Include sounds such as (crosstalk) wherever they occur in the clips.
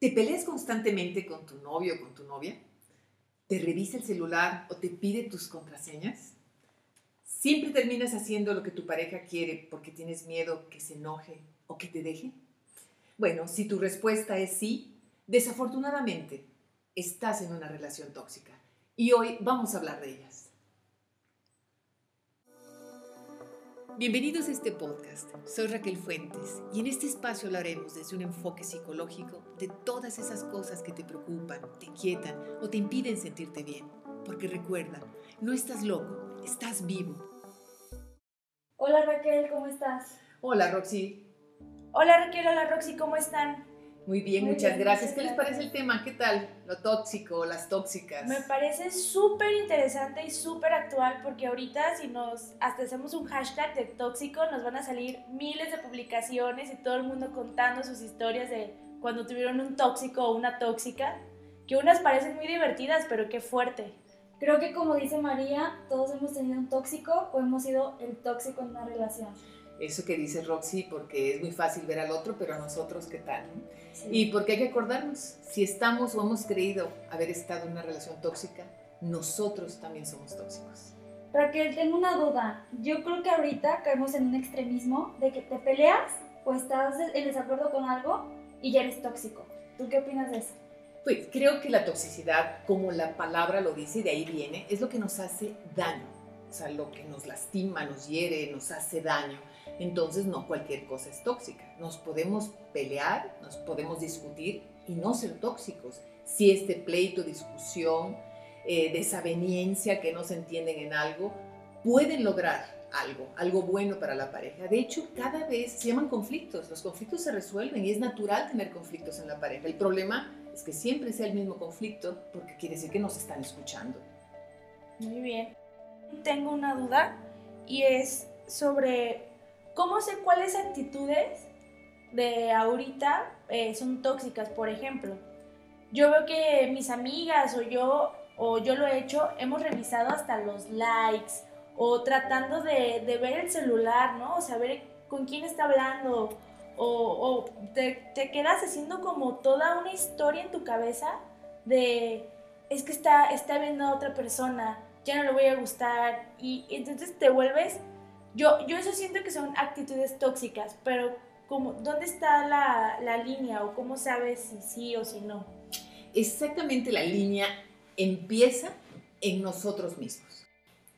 ¿Te peleas constantemente con tu novio o con tu novia? ¿Te revisa el celular o te pide tus contraseñas? ¿Siempre terminas haciendo lo que tu pareja quiere porque tienes miedo que se enoje o que te deje? Bueno, si tu respuesta es sí, desafortunadamente estás en una relación tóxica y hoy vamos a hablar de ellas. Bienvenidos a este podcast. Soy Raquel Fuentes y en este espacio hablaremos desde un enfoque psicológico de todas esas cosas que te preocupan, te inquietan o te impiden sentirte bien. Porque recuerda, no estás loco, estás vivo. Hola Raquel, ¿cómo estás? Hola Roxy. Hola Raquel, hola Roxy, ¿cómo están? Muy bien, muchas gracias. ¿Qué les parece el tema? ¿Qué tal? Lo tóxico, las tóxicas. Me parece súper interesante y súper actual porque ahorita si nos hasta hacemos un hashtag de tóxico nos van a salir miles de publicaciones y todo el mundo contando sus historias de cuando tuvieron un tóxico o una tóxica, que unas parecen muy divertidas, pero qué fuerte. Creo que como dice María, todos hemos tenido un tóxico o hemos sido el tóxico en una relación eso que dice Roxy, porque es muy fácil ver al otro, pero a nosotros, ¿qué tal? Y porque hay que acordarnos, si estamos o hemos creído haber estado en una relación tóxica, nosotros también somos tóxicos. Raquel, tengo una duda. Yo creo que ahorita caemos en un extremismo de que te peleas o estás en desacuerdo con algo y ya eres tóxico. ¿Tú qué opinas de eso? Pues creo que la toxicidad, como la palabra lo dice, de ahí viene, es lo que nos hace daño. O sea, lo que nos lastima, nos hiere, nos hace daño entonces no cualquier cosa es tóxica. Nos podemos pelear, nos podemos discutir y no ser tóxicos. Si este pleito, discusión, eh, desaveniencia que no se entienden en algo, pueden lograr algo, algo bueno para la pareja. De hecho, cada vez se llaman conflictos. Los conflictos se resuelven y es natural tener conflictos en la pareja. El problema es que siempre sea el mismo conflicto porque quiere decir que nos están escuchando. Muy bien. Tengo una duda y es sobre ¿Cómo sé cuáles actitudes de ahorita eh, son tóxicas? Por ejemplo, yo veo que mis amigas o yo, o yo lo he hecho, hemos revisado hasta los likes o tratando de, ver el celular, ¿no? O saber con quién está hablando o, te, te, quedas haciendo como toda una historia en tu cabeza de es que está, está viendo a otra persona, ya no le voy a gustar y entonces te vuelves yo, yo eso siento que son actitudes tóxicas, pero como, ¿dónde está la, la línea o cómo sabes si sí o si no? Exactamente la línea empieza en nosotros mismos.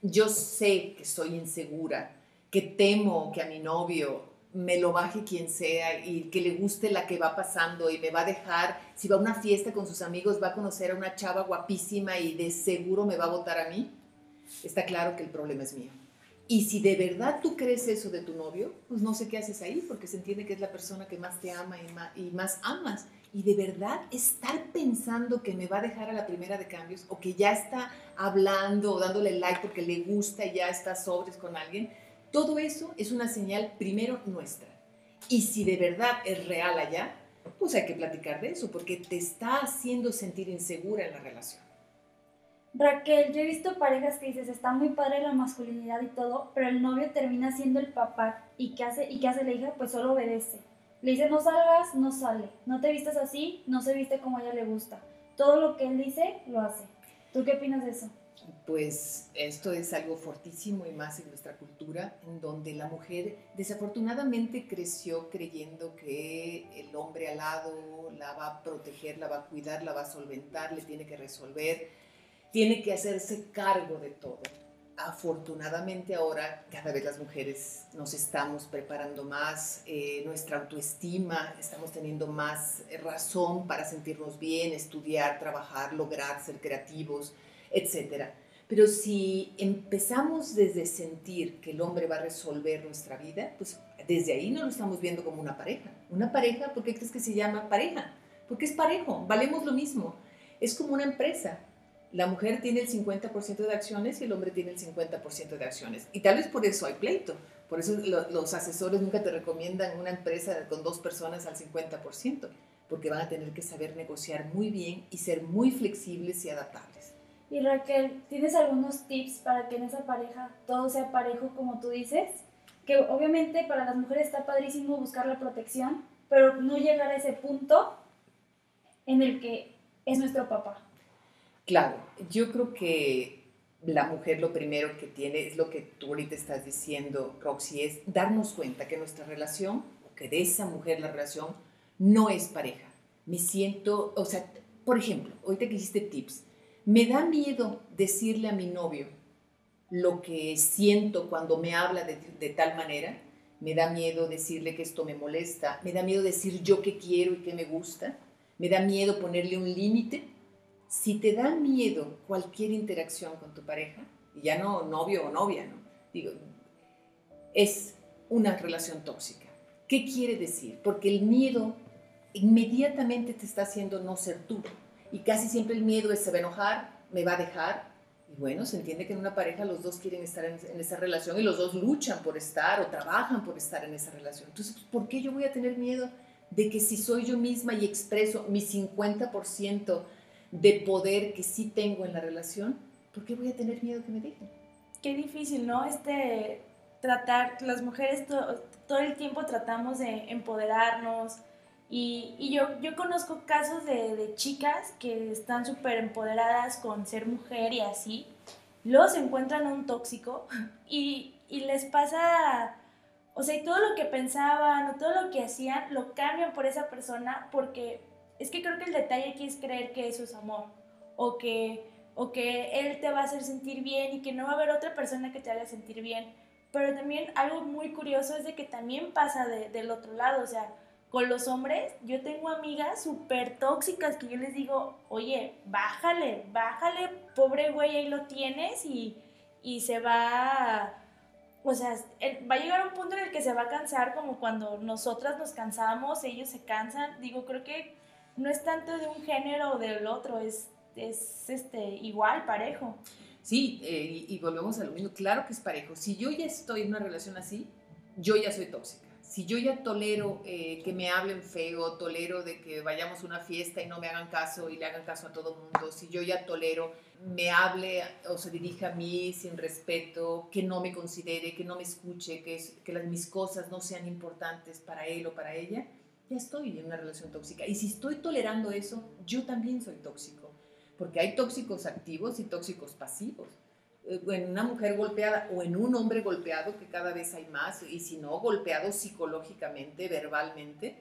Yo sé que soy insegura, que temo que a mi novio me lo baje quien sea y que le guste la que va pasando y me va a dejar, si va a una fiesta con sus amigos, va a conocer a una chava guapísima y de seguro me va a votar a mí, está claro que el problema es mío. Y si de verdad tú crees eso de tu novio, pues no sé qué haces ahí, porque se entiende que es la persona que más te ama y más, amas. Y de verdad estar pensando que me va a dejar a la primera de cambios o que ya está hablando o dándole like porque le gusta y ya está sobres con alguien, todo eso es una señal primero nuestra. Y si de verdad es real allá, pues hay que platicar de eso, porque te está haciendo sentir insegura en la relación. Raquel, yo he visto parejas que dices, está muy padre la masculinidad y todo, pero el novio termina siendo el papá y ¿qué hace, y qué hace la hija? Pues solo obedece. Le dice, no salgas, no sale. No te vistas así, no se viste como a ella le gusta. Todo lo que él dice, lo hace. ¿Tú qué opinas de eso? Pues esto es algo fortísimo y más en nuestra cultura, en donde la mujer desafortunadamente creció creyendo que el hombre al lado la va a proteger, la va a cuidar, la va a solventar, le tiene que resolver tiene que hacerse cargo de todo. Afortunadamente ahora cada vez las mujeres nos estamos preparando más, eh, nuestra autoestima, estamos teniendo más razón para sentirnos bien, estudiar, trabajar, lograr, ser creativos, etc. Pero si empezamos desde sentir que el hombre va a resolver nuestra vida, pues desde ahí no lo estamos viendo como una pareja. Una pareja, ¿por qué crees que se llama pareja? Porque es parejo, valemos lo mismo. Es como una empresa la mujer tiene el 50% de acciones y el hombre tiene el 50% de acciones. Y tal vez por eso hay pleito. Por eso los asesores nunca te recomiendan una empresa con dos personas al 50%, porque van a tener que saber negociar muy bien y ser muy flexibles y adaptables. Y Raquel, ¿tienes algunos tips para que en esa pareja todo sea parejo como tú dices? Que obviamente para las mujeres está padrísimo buscar la protección, pero no llegar a ese punto en el que es nuestro papá? Claro, yo creo que la mujer lo primero que tiene es lo que tú ahorita estás diciendo, Roxy, es darnos cuenta que nuestra relación, que de esa mujer la relación, no es pareja. Me siento, o sea, por ejemplo, ahorita que hiciste tips, me da miedo decirle a mi novio lo que siento cuando me habla de, de tal manera, me da miedo decirle que esto me molesta, me da miedo decir yo qué quiero y qué me gusta, me da miedo ponerle un límite. Si te da miedo cualquier interacción con tu pareja, ya no novio o novia, ¿no? Digo, es una relación tóxica. ¿Qué quiere decir? Porque el miedo inmediatamente te está haciendo no ser tú. Y casi siempre el miedo es se va a enojar, me va a dejar, y bueno, se entiende que en una pareja los dos quieren estar en, esa relación y los dos luchan por estar o trabajan por estar en esa relación. Entonces, ¿por qué yo voy a tener miedo de que si soy yo misma y expreso mi 50% de poder que sí tengo en la relación, ¿por qué voy a tener miedo que me dejen? Qué difícil, ¿no? Este, tratar, las mujeres todo el tiempo tratamos de empoderarnos, y, yo, yo conozco casos de, chicas que están súper empoderadas con ser mujer y así. Luego se encuentran un tóxico y, les pasa, o sea, y todo lo que pensaban o todo lo que hacían lo cambian por esa persona porque es que creo que el detalle aquí es creer que eso es amor o que, o que él te va a hacer sentir bien y que no va a haber otra persona que te haga sentir bien. Pero también algo muy curioso es de que también pasa del otro lado, o sea, con los hombres, yo tengo amigas súper tóxicas que yo les digo, oye, bájale, bájale, pobre güey, ahí lo tienes y, se va, o sea, va a llegar un punto en el que se va a cansar como cuando nosotras nos cansamos, ellos se cansan. Digo, creo que no es tanto de un género o del otro, es, es este, igual, parejo. Sí, eh, y, volvemos a lo mismo, claro que es parejo. Si yo ya estoy en una relación así, yo ya soy tóxica si yo ya tolero eh, que me hablen feo, tolero de que vayamos a una fiesta y no me hagan caso y le hagan caso a todo el mundo, si yo ya tolero me hable o se dirija a mí sin respeto, que no me considere, que no me escuche, que, que las, mis cosas no sean importantes para él o para ella, ya estoy en una relación tóxica. Y si estoy tolerando eso, yo también soy tóxico, porque hay tóxicos activos y tóxicos pasivos. Eh, en una mujer golpeada o en un hombre golpeado, que cada vez hay más, y si no, golpeado psicológicamente, verbalmente,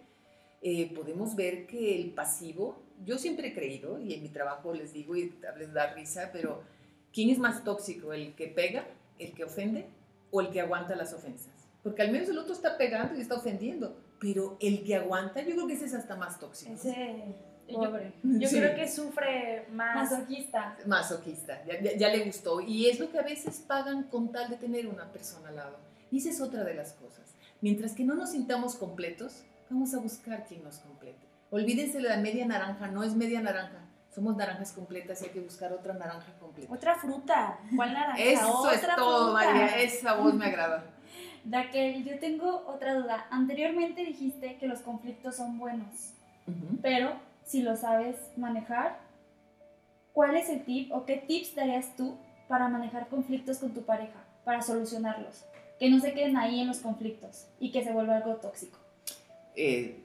eh, podemos ver que el pasivo, yo siempre he creído, y en mi trabajo les digo y les da risa, pero ¿quién es más tóxico? ¿El que pega, el que ofende o el que aguanta las ofensas? Porque al menos el otro está pegando y está ofendiendo, pero el que aguanta, yo creo que ese es hasta más tóxico. Yo, creo que sufre más. Masoquista. Masoquista, ya, le gustó. Y es lo que a veces pagan con tal de tener una persona al lado. Y esa es otra de las cosas. Mientras que no nos sintamos completos, vamos a buscar quien nos complete. Olvídense de la media naranja, no es media naranja. Somos naranjas completas y hay que buscar otra naranja completa. Otra fruta. ¿Cuál naranja? Eso es todo, María. Esa voz me agrada. Raquel, yo tengo otra duda. Anteriormente dijiste que los conflictos son buenos, pero si lo sabes manejar, ¿cuál es el tip o qué tips darías tú para manejar conflictos con tu pareja, para solucionarlos? Que no se queden ahí en los conflictos y que se vuelva algo tóxico. Eh,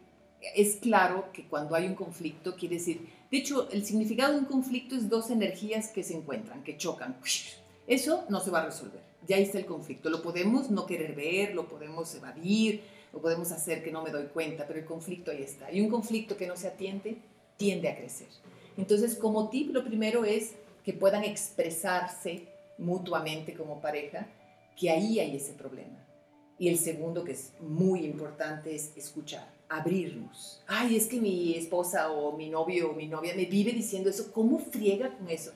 es claro que cuando hay un conflicto quiere decir, de hecho, el significado de un conflicto es dos energías que se encuentran, que chocan. Eso no se va a resolver. Ya está el conflicto. Lo podemos no querer ver, lo podemos evadir, lo podemos hacer que no me doy cuenta, pero el conflicto ahí está. Y un conflicto que no se atiende tiende a crecer. Entonces, como tip, lo primero es que puedan expresarse mutuamente como pareja, que ahí hay ese problema. Y el segundo, que es muy importante, es escuchar, abrirnos. Ay, es que mi esposa o mi novio o mi novia me vive diciendo eso. ¿Cómo friega con eso?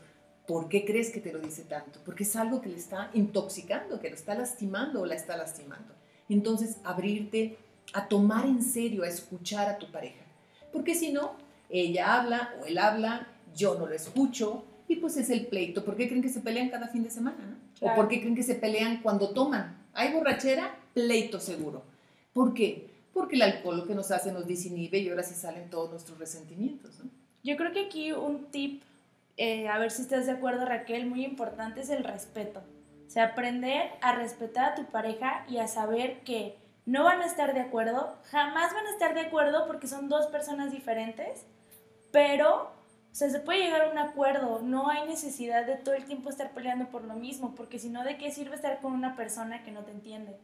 ¿Por qué crees que te lo dice tanto? Porque es algo que le está intoxicando, que lo está lastimando o la está lastimando. Entonces, abrirte a tomar en serio, a escuchar a tu pareja. Porque si no, ella habla o él habla, yo no lo escucho, y pues es el pleito. ¿Por qué creen que se pelean cada fin de semana? ¿O por qué creen que se pelean cuando toman? Hay borrachera, pleito seguro. ¿Por qué? Porque el alcohol lo que nos hace nos disinhibe y ahora sí salen todos nuestros resentimientos. Yo creo que aquí un tip, eh, a ver si estás de acuerdo Raquel, muy importante es el respeto. O sea, aprender a respetar a tu pareja y a saber que no van a estar de acuerdo, jamás van a estar de acuerdo porque son dos personas diferentes, pero o sea, se puede llegar a un acuerdo, no hay necesidad de todo el tiempo estar peleando por lo mismo, porque si no, ¿de qué sirve estar con una persona que no te entiende?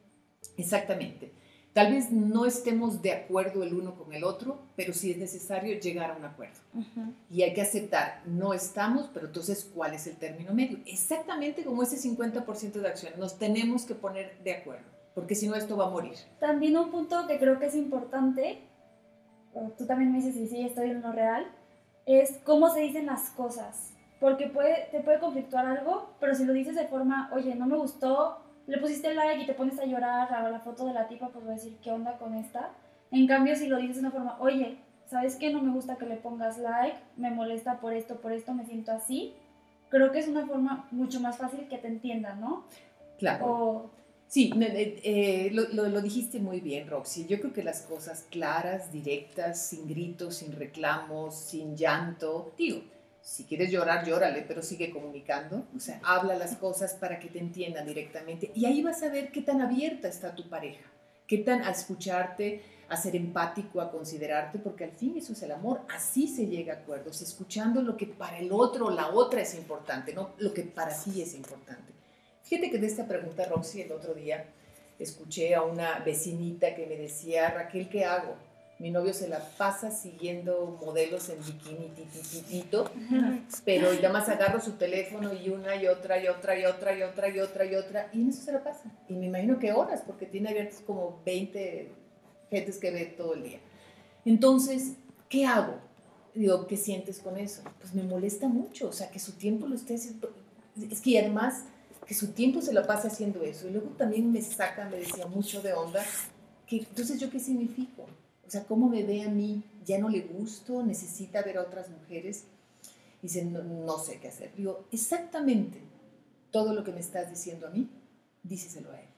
Exactamente. Tal vez no estemos de acuerdo el uno con el otro, pero sí es necesario llegar a un acuerdo. Y hay que aceptar, no estamos, pero entonces, ¿cuál es el término medio? Exactamente como ese 50% de acción, nos tenemos que poner de acuerdo, porque si no, esto va a morir. También un punto que creo que es importante, tú también me dices, sí, sí, estoy en lo real, es cómo se dicen las cosas. Porque puede, te puede conflictuar algo, pero si lo dices de forma, oye, no me gustó, le pusiste like y te pones a llorar a la foto de la tipa, pues voy a decir, ¿qué onda con esta? En cambio, si lo dices de una forma, oye, ¿sabes qué? No me gusta que le pongas like, me molesta por esto, por esto, me siento así. Creo que es una forma mucho más fácil que te entiendan, ¿no? Claro. Sí, eh, lo, lo, dijiste muy bien, Roxy. Yo creo que las cosas claras, directas, sin gritos, sin reclamos, sin llanto, digo, si quieres llorar, llórale, pero sigue comunicando. O sea, habla las cosas para que te entiendan directamente. Y ahí vas a ver qué tan abierta está tu pareja, qué tan a escucharte, a ser empático, a considerarte, porque al fin eso es el amor. Así se llega a acuerdos, escuchando lo que para el otro la otra es importante, no lo que para ti es importante. Fíjate que de esta pregunta, Roxy, el otro día escuché a una vecinita que me decía, Raquel, ¿qué hago? Mi novio se la pasa siguiendo modelos en bikini, tititito, pero y más agarro su teléfono y una y otra y otra y otra y otra y otra y otra, y en eso se la pasa. Y me imagino que horas, porque tiene abiertos como 20 gentes que ve todo el día. Entonces, ¿qué hago? Digo, ¿qué sientes con eso? Pues me molesta mucho, o sea, que su tiempo lo esté haciendo. Es que además que su tiempo se lo pase haciendo eso. Y luego también me saca, me decía mucho de onda, que entonces yo qué significo? O sea, ¿cómo me ve a mí? ¿Ya no le gusto? ¿Necesita ver a otras mujeres? Dice, no, sé qué hacer. Digo, exactamente todo lo que me estás diciendo a mí, díselo a él.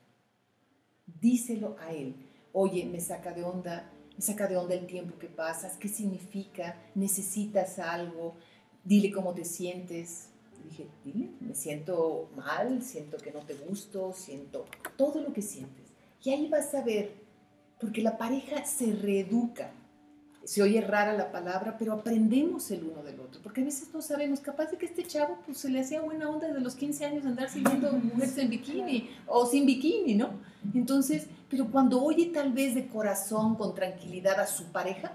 Díselo a él. Oye, me saca de onda, me saca de onda el tiempo que pasas, qué significa, necesitas algo, dile cómo te sientes, dije, dile, me siento mal, siento que no te gusto, siento todo lo que sientes. Y ahí vas a ver, porque la pareja se reeduca. Se oye rara la palabra, pero aprendemos el uno del otro, porque a veces no sabemos, capaz de que este chavo pues, se le hacía buena onda desde los 15 años andar siguiendo (laughs) mujeres en bikini o sin bikini, ¿no? Entonces, pero cuando oye tal vez de corazón, con tranquilidad a su pareja,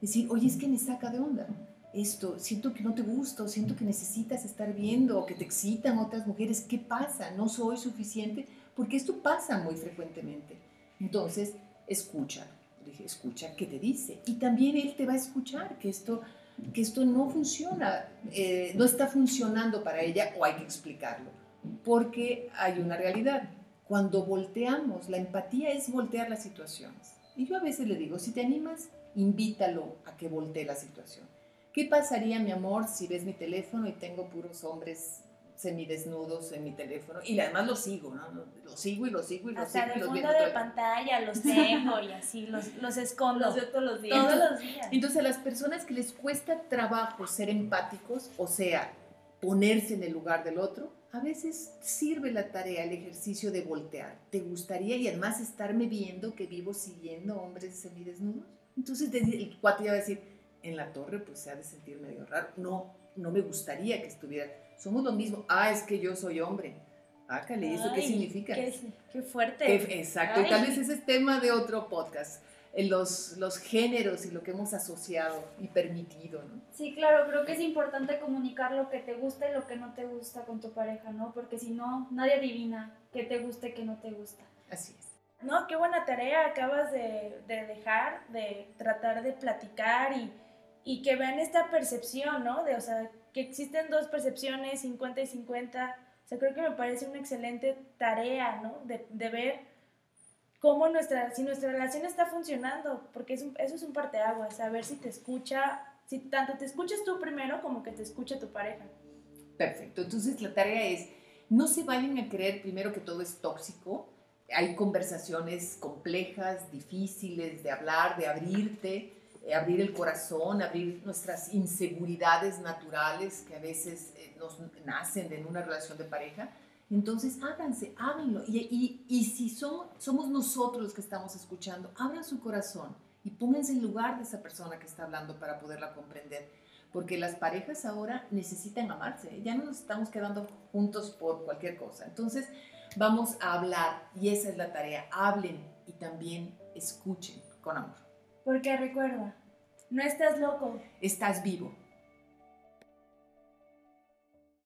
decir, oye, es que me saca de onda esto, siento que no te gusta, siento que necesitas estar viendo, o que te excitan otras mujeres, ¿qué pasa? ¿No soy suficiente? Porque esto pasa muy frecuentemente. Entonces, escucha, dije, escucha qué te dice. Y también él te va a escuchar que esto, que esto no funciona, eh, no está funcionando para ella o hay que explicarlo. Porque hay una realidad. Cuando volteamos, la empatía es voltear las situaciones. Y yo a veces le digo, si te animas, invítalo a que voltee la situación ¿Qué pasaría, mi amor, si ves mi teléfono y tengo puros hombres semidesnudos en mi teléfono? Y además los sigo, ¿no? Los sigo y los sigo y los Hasta sigo. de fondo de pantalla los tengo y así, los, los escondo. Los veo todos los días. Todos los días. Entonces, a las personas que les cuesta trabajo ser empáticos, o sea, ponerse en el lugar del otro, a veces sirve la tarea, el ejercicio de voltear. ¿Te gustaría y además estarme viendo que vivo siguiendo hombres semidesnudos? Entonces el cuate ya va a decir, en la torre, pues se ha de sentir medio raro. No, no me gustaría que estuviera. Somos lo mismo. Ah, es que yo soy hombre. Ah, Cali, ¿eso qué significa? Qué, fuerte. exacto. Tal vez ese es tema de otro podcast. En los, los géneros y lo que hemos asociado y permitido, ¿no? Sí, claro, creo que es importante comunicar lo que te gusta y lo que no te gusta con tu pareja, ¿no? Porque si no, nadie adivina qué te gusta y qué no te gusta. Así es. No, qué buena tarea acabas de, de dejar, de tratar de platicar y, y que vean esta percepción, ¿no? De, o sea, que existen dos percepciones, 50 y 50. O sea, creo que me parece una excelente tarea, ¿no? De, de ver cómo nuestra, si nuestra relación está funcionando, porque es eso es un parteaguas, saber si te escucha, si tanto te escuchas tú primero como que te escucha tu pareja. Perfecto, entonces la tarea es, no se vayan a creer primero que todo es tóxico, hay conversaciones complejas, difíciles de hablar, de abrirte, abrir el corazón, abrir nuestras inseguridades naturales que a veces eh, nos nacen en una relación de pareja. Entonces, háganse, háganlo. Y, y, si somos nosotros los que estamos escuchando, abran su corazón y pónganse en lugar de esa persona que está hablando para poderla comprender. Porque las parejas ahora necesitan amarse, ya no nos estamos quedando juntos por cualquier cosa. Entonces vamos a hablar y esa es la tarea, hablen y también escuchen con amor. Porque recuerda, no estás loco. Estás vivo.